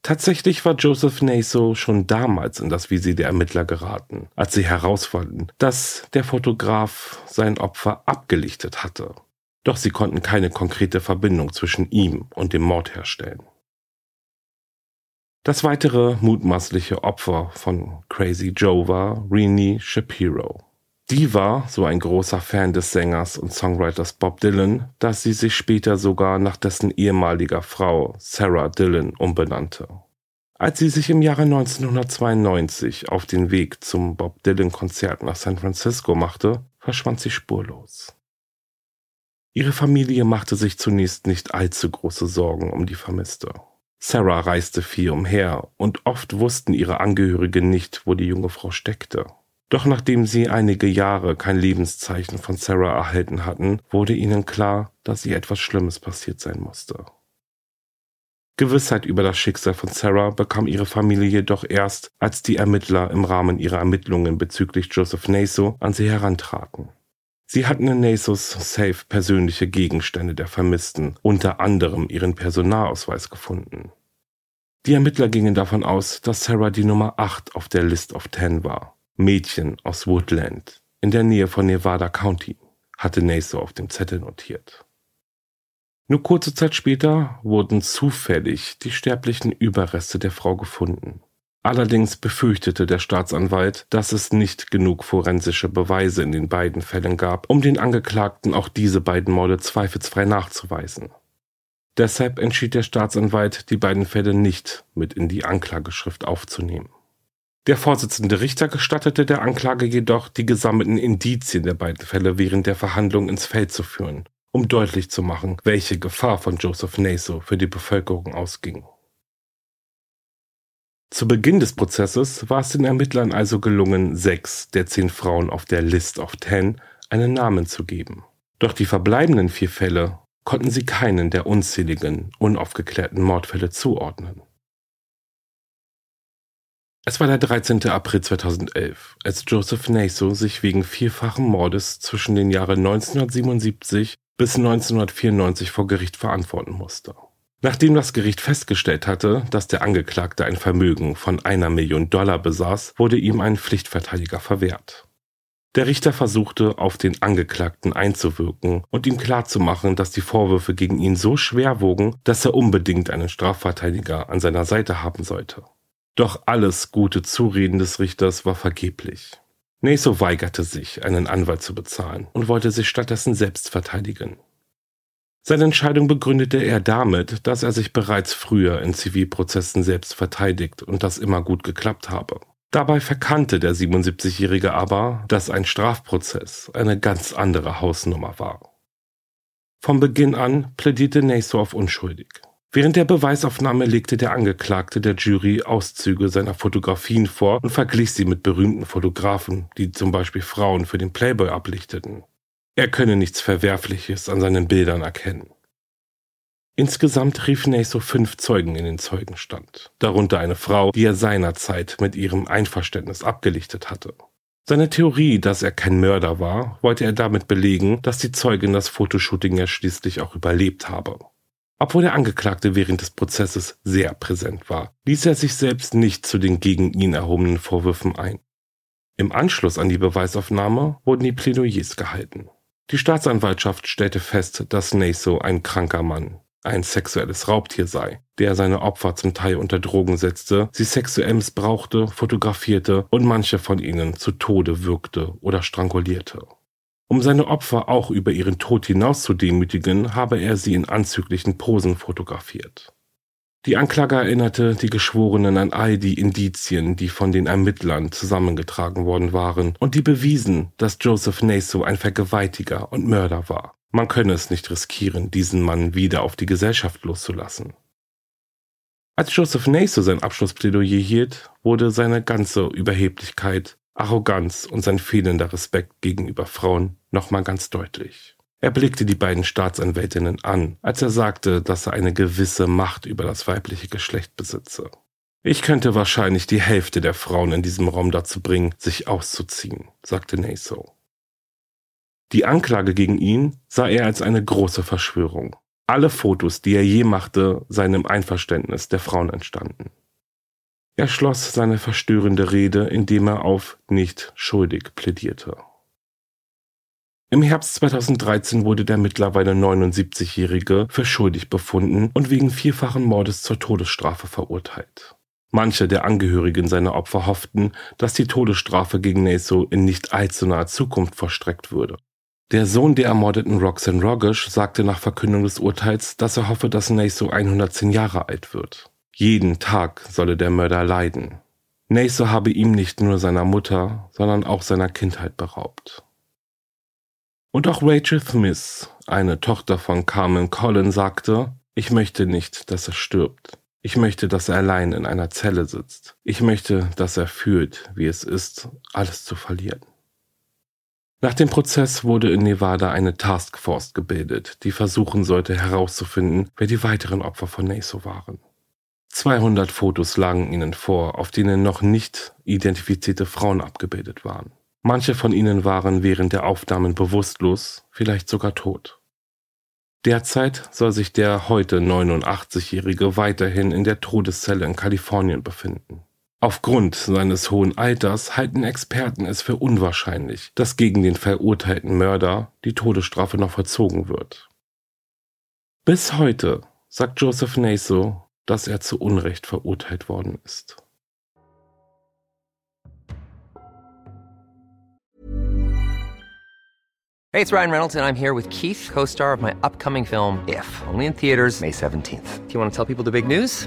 Tatsächlich war Joseph Naso schon damals in das Visier der Ermittler geraten, als sie herausfanden, dass der Fotograf sein Opfer abgelichtet hatte. Doch sie konnten keine konkrete Verbindung zwischen ihm und dem Mord herstellen. Das weitere mutmaßliche Opfer von Crazy Joe war Renee Shapiro. Die war so ein großer Fan des Sängers und Songwriters Bob Dylan, dass sie sich später sogar nach dessen ehemaliger Frau Sarah Dylan umbenannte. Als sie sich im Jahre 1992 auf den Weg zum Bob Dylan Konzert nach San Francisco machte, verschwand sie spurlos. Ihre Familie machte sich zunächst nicht allzu große Sorgen um die Vermisste. Sarah reiste viel umher und oft wussten ihre Angehörigen nicht, wo die junge Frau steckte. Doch nachdem sie einige Jahre kein Lebenszeichen von Sarah erhalten hatten, wurde ihnen klar, dass ihr etwas Schlimmes passiert sein musste. Gewissheit über das Schicksal von Sarah bekam ihre Familie jedoch erst, als die Ermittler im Rahmen ihrer Ermittlungen bezüglich Joseph Naso an sie herantraten. Sie hatten in Nasos Safe persönliche Gegenstände der Vermissten, unter anderem ihren Personalausweis gefunden. Die Ermittler gingen davon aus, dass Sarah die Nummer 8 auf der List of Ten war. Mädchen aus Woodland in der Nähe von Nevada County, hatte Naso auf dem Zettel notiert. Nur kurze Zeit später wurden zufällig die sterblichen Überreste der Frau gefunden. Allerdings befürchtete der Staatsanwalt, dass es nicht genug forensische Beweise in den beiden Fällen gab, um den Angeklagten auch diese beiden Morde zweifelsfrei nachzuweisen. Deshalb entschied der Staatsanwalt, die beiden Fälle nicht mit in die Anklageschrift aufzunehmen. Der Vorsitzende Richter gestattete der Anklage jedoch, die gesammelten Indizien der beiden Fälle während der Verhandlung ins Feld zu führen, um deutlich zu machen, welche Gefahr von Joseph Naso für die Bevölkerung ausging. Zu Beginn des Prozesses war es den Ermittlern also gelungen, sechs der zehn Frauen auf der List of Ten einen Namen zu geben. Doch die verbleibenden vier Fälle konnten sie keinen der unzähligen, unaufgeklärten Mordfälle zuordnen. Es war der 13. April 2011, als Joseph Naso sich wegen vierfachen Mordes zwischen den Jahren 1977 bis 1994 vor Gericht verantworten musste. Nachdem das Gericht festgestellt hatte, dass der Angeklagte ein Vermögen von einer Million Dollar besaß, wurde ihm ein Pflichtverteidiger verwehrt. Der Richter versuchte, auf den Angeklagten einzuwirken und ihm klarzumachen, dass die Vorwürfe gegen ihn so schwer wogen, dass er unbedingt einen Strafverteidiger an seiner Seite haben sollte. Doch alles gute Zureden des Richters war vergeblich. Naso weigerte sich, einen Anwalt zu bezahlen und wollte sich stattdessen selbst verteidigen. Seine Entscheidung begründete er damit, dass er sich bereits früher in Zivilprozessen selbst verteidigt und das immer gut geklappt habe. Dabei verkannte der 77-Jährige aber, dass ein Strafprozess eine ganz andere Hausnummer war. Vom Beginn an plädierte Naso auf unschuldig. Während der Beweisaufnahme legte der Angeklagte der Jury Auszüge seiner Fotografien vor und verglich sie mit berühmten Fotografen, die zum Beispiel Frauen für den Playboy ablichteten. Er könne nichts Verwerfliches an seinen Bildern erkennen. Insgesamt rief Naso fünf Zeugen in den Zeugenstand, darunter eine Frau, die er seinerzeit mit ihrem Einverständnis abgelichtet hatte. Seine Theorie, dass er kein Mörder war, wollte er damit belegen, dass die Zeugin das Fotoshooting ja schließlich auch überlebt habe. Obwohl der Angeklagte während des Prozesses sehr präsent war, ließ er sich selbst nicht zu den gegen ihn erhobenen Vorwürfen ein. Im Anschluss an die Beweisaufnahme wurden die Plädoyers gehalten. Die Staatsanwaltschaft stellte fest, dass Naso ein kranker Mann, ein sexuelles Raubtier sei, der seine Opfer zum Teil unter Drogen setzte, sie sexuell missbrauchte, fotografierte und manche von ihnen zu Tode würgte oder strangulierte. Um seine Opfer auch über ihren Tod hinaus zu demütigen, habe er sie in anzüglichen Posen fotografiert. Die Anklage erinnerte die Geschworenen an all die Indizien, die von den Ermittlern zusammengetragen worden waren und die bewiesen, dass Joseph Naso ein Vergewaltiger und Mörder war. Man könne es nicht riskieren, diesen Mann wieder auf die Gesellschaft loszulassen. Als Joseph Naso sein Abschlussplädoyer hielt, wurde seine ganze Überheblichkeit, Arroganz und sein fehlender Respekt gegenüber Frauen nochmal ganz deutlich. Er blickte die beiden Staatsanwältinnen an, als er sagte, dass er eine gewisse Macht über das weibliche Geschlecht besitze. Ich könnte wahrscheinlich die Hälfte der Frauen in diesem Raum dazu bringen, sich auszuziehen, sagte Naso. Die Anklage gegen ihn sah er als eine große Verschwörung. Alle Fotos, die er je machte, seien im Einverständnis der Frauen entstanden. Er schloss seine verstörende Rede, indem er auf nicht schuldig plädierte. Im Herbst 2013 wurde der mittlerweile 79-Jährige für schuldig befunden und wegen vierfachen Mordes zur Todesstrafe verurteilt. Manche der Angehörigen seiner Opfer hofften, dass die Todesstrafe gegen Naso in nicht allzu naher Zukunft vollstreckt würde. Der Sohn der ermordeten Roxanne Rogish sagte nach Verkündung des Urteils, dass er hoffe, dass Naso 110 Jahre alt wird. Jeden Tag solle der Mörder leiden. Naso habe ihm nicht nur seiner Mutter, sondern auch seiner Kindheit beraubt. Und auch Rachel Smith, eine Tochter von Carmen Collin, sagte, ich möchte nicht, dass er stirbt. Ich möchte, dass er allein in einer Zelle sitzt. Ich möchte, dass er fühlt, wie es ist, alles zu verlieren. Nach dem Prozess wurde in Nevada eine Taskforce gebildet, die versuchen sollte herauszufinden, wer die weiteren Opfer von Naso waren. 200 Fotos lagen ihnen vor, auf denen noch nicht identifizierte Frauen abgebildet waren. Manche von ihnen waren während der Aufnahmen bewusstlos, vielleicht sogar tot. Derzeit soll sich der heute 89-Jährige weiterhin in der Todeszelle in Kalifornien befinden. Aufgrund seines hohen Alters halten Experten es für unwahrscheinlich, dass gegen den verurteilten Mörder die Todesstrafe noch verzogen wird. Bis heute sagt Joseph Naso, dass er zu Unrecht verurteilt worden ist. Hey, it's Ryan Reynolds, and I'm here with Keith, co star of my upcoming film, If, only in theaters, May 17th. Do you want to tell people the big news?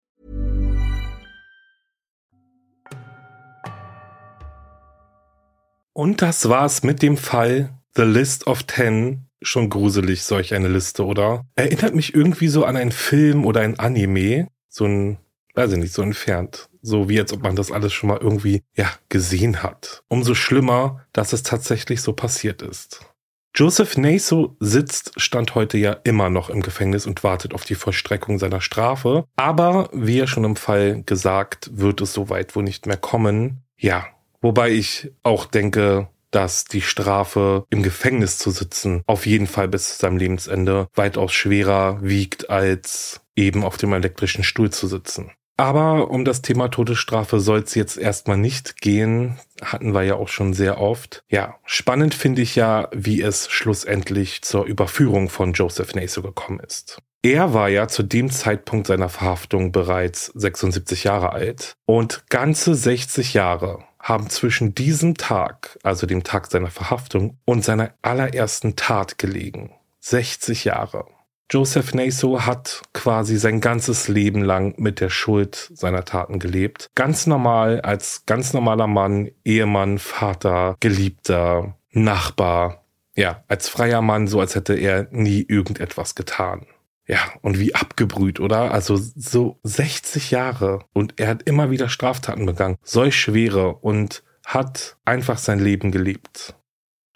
Und das war's mit dem Fall The List of Ten. Schon gruselig, solch eine Liste, oder? Erinnert mich irgendwie so an einen Film oder ein Anime. So ein, weiß ich nicht, so entfernt. So wie als ob man das alles schon mal irgendwie, ja, gesehen hat. Umso schlimmer, dass es tatsächlich so passiert ist. Joseph Naso sitzt, stand heute ja immer noch im Gefängnis und wartet auf die Vollstreckung seiner Strafe. Aber, wie ja schon im Fall gesagt, wird es soweit wohl nicht mehr kommen. Ja, wobei ich auch denke, dass die Strafe im Gefängnis zu sitzen auf jeden Fall bis zu seinem Lebensende weitaus schwerer wiegt, als eben auf dem elektrischen Stuhl zu sitzen. Aber um das Thema Todesstrafe soll es jetzt erstmal nicht gehen. Hatten wir ja auch schon sehr oft. Ja, spannend finde ich ja, wie es schlussendlich zur Überführung von Joseph Naso gekommen ist. Er war ja zu dem Zeitpunkt seiner Verhaftung bereits 76 Jahre alt und ganze 60 Jahre haben zwischen diesem Tag, also dem Tag seiner Verhaftung und seiner allerersten Tat gelegen. 60 Jahre. Joseph Naso hat quasi sein ganzes Leben lang mit der Schuld seiner Taten gelebt. Ganz normal, als ganz normaler Mann, Ehemann, Vater, Geliebter, Nachbar. Ja, als freier Mann, so als hätte er nie irgendetwas getan. Ja, und wie abgebrüht, oder? Also so 60 Jahre und er hat immer wieder Straftaten begangen, solch schwere und hat einfach sein Leben gelebt.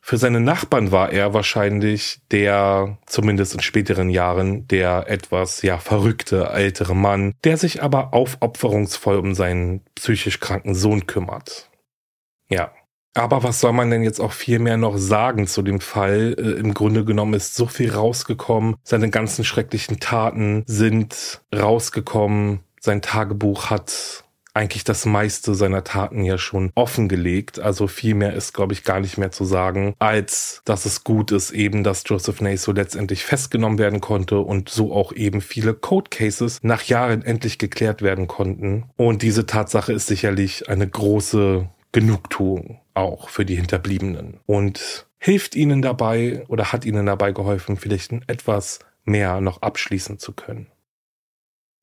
Für seine Nachbarn war er wahrscheinlich der, zumindest in späteren Jahren, der etwas, ja, verrückte ältere Mann, der sich aber aufopferungsvoll um seinen psychisch kranken Sohn kümmert. Ja. Aber was soll man denn jetzt auch viel mehr noch sagen zu dem Fall? Äh, Im Grunde genommen ist so viel rausgekommen. Seine ganzen schrecklichen Taten sind rausgekommen. Sein Tagebuch hat eigentlich das meiste seiner Taten ja schon offengelegt. Also viel mehr ist, glaube ich, gar nicht mehr zu sagen, als dass es gut ist eben, dass Joseph Naso letztendlich festgenommen werden konnte und so auch eben viele Code Cases nach Jahren endlich geklärt werden konnten. Und diese Tatsache ist sicherlich eine große Genugtuung auch für die Hinterbliebenen und hilft ihnen dabei oder hat ihnen dabei geholfen, vielleicht etwas mehr noch abschließen zu können.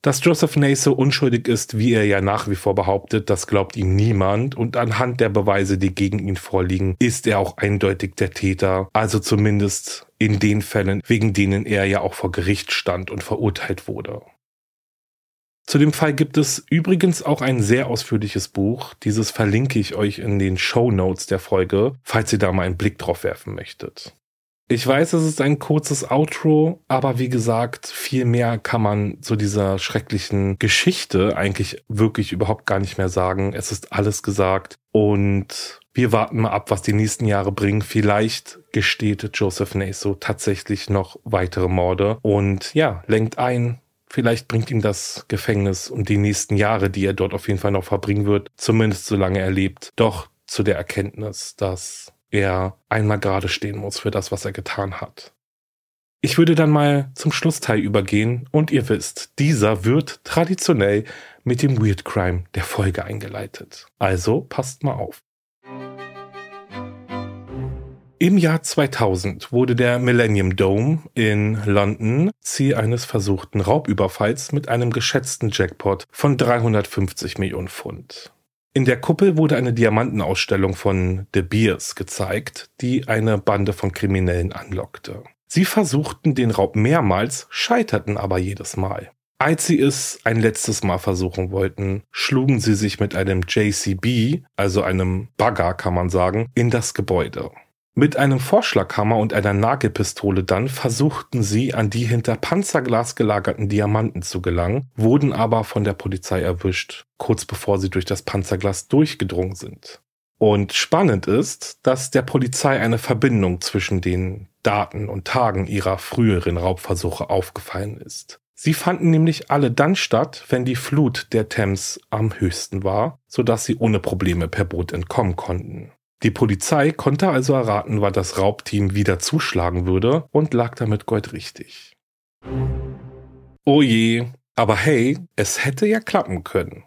Dass Joseph Naso unschuldig ist, wie er ja nach wie vor behauptet, das glaubt ihm niemand und anhand der Beweise, die gegen ihn vorliegen, ist er auch eindeutig der Täter, also zumindest in den Fällen, wegen denen er ja auch vor Gericht stand und verurteilt wurde. Zu dem Fall gibt es übrigens auch ein sehr ausführliches Buch. Dieses verlinke ich euch in den Show Notes der Folge, falls ihr da mal einen Blick drauf werfen möchtet. Ich weiß, es ist ein kurzes Outro, aber wie gesagt, viel mehr kann man zu dieser schrecklichen Geschichte eigentlich wirklich überhaupt gar nicht mehr sagen. Es ist alles gesagt und wir warten mal ab, was die nächsten Jahre bringen. Vielleicht gesteht Joseph Naso tatsächlich noch weitere Morde und ja, lenkt ein. Vielleicht bringt ihm das Gefängnis und die nächsten Jahre, die er dort auf jeden Fall noch verbringen wird, zumindest solange er lebt, doch zu der Erkenntnis, dass er einmal gerade stehen muss für das, was er getan hat. Ich würde dann mal zum Schlussteil übergehen und ihr wisst, dieser wird traditionell mit dem Weird Crime der Folge eingeleitet. Also passt mal auf. Im Jahr 2000 wurde der Millennium Dome in London Ziel eines versuchten Raubüberfalls mit einem geschätzten Jackpot von 350 Millionen Pfund. In der Kuppel wurde eine Diamantenausstellung von De Beers gezeigt, die eine Bande von Kriminellen anlockte. Sie versuchten den Raub mehrmals, scheiterten aber jedes Mal. Als sie es ein letztes Mal versuchen wollten, schlugen sie sich mit einem JCB, also einem Bagger kann man sagen, in das Gebäude. Mit einem Vorschlaghammer und einer Nagelpistole dann versuchten sie, an die hinter Panzerglas gelagerten Diamanten zu gelangen, wurden aber von der Polizei erwischt, kurz bevor sie durch das Panzerglas durchgedrungen sind. Und spannend ist, dass der Polizei eine Verbindung zwischen den Daten und Tagen ihrer früheren Raubversuche aufgefallen ist. Sie fanden nämlich alle dann statt, wenn die Flut der Thames am höchsten war, sodass sie ohne Probleme per Boot entkommen konnten. Die Polizei konnte also erraten, wann das Raubteam wieder zuschlagen würde und lag damit Gold richtig. Oh je, aber hey, es hätte ja klappen können.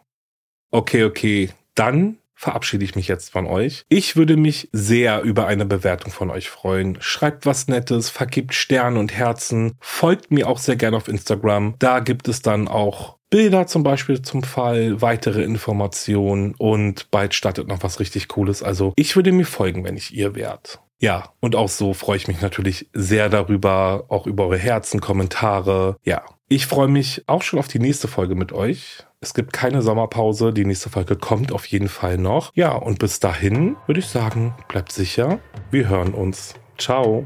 Okay, okay, dann verabschiede ich mich jetzt von euch. Ich würde mich sehr über eine Bewertung von euch freuen. Schreibt was Nettes, vergibt Sterne und Herzen, folgt mir auch sehr gerne auf Instagram. Da gibt es dann auch Bilder zum Beispiel zum Fall, weitere Informationen und bald startet noch was richtig Cooles. Also ich würde mir folgen, wenn ich ihr wärt. Ja, und auch so freue ich mich natürlich sehr darüber, auch über eure Herzen, Kommentare. Ja, ich freue mich auch schon auf die nächste Folge mit euch. Es gibt keine Sommerpause. Die nächste Folge kommt auf jeden Fall noch. Ja, und bis dahin würde ich sagen, bleibt sicher. Wir hören uns. Ciao.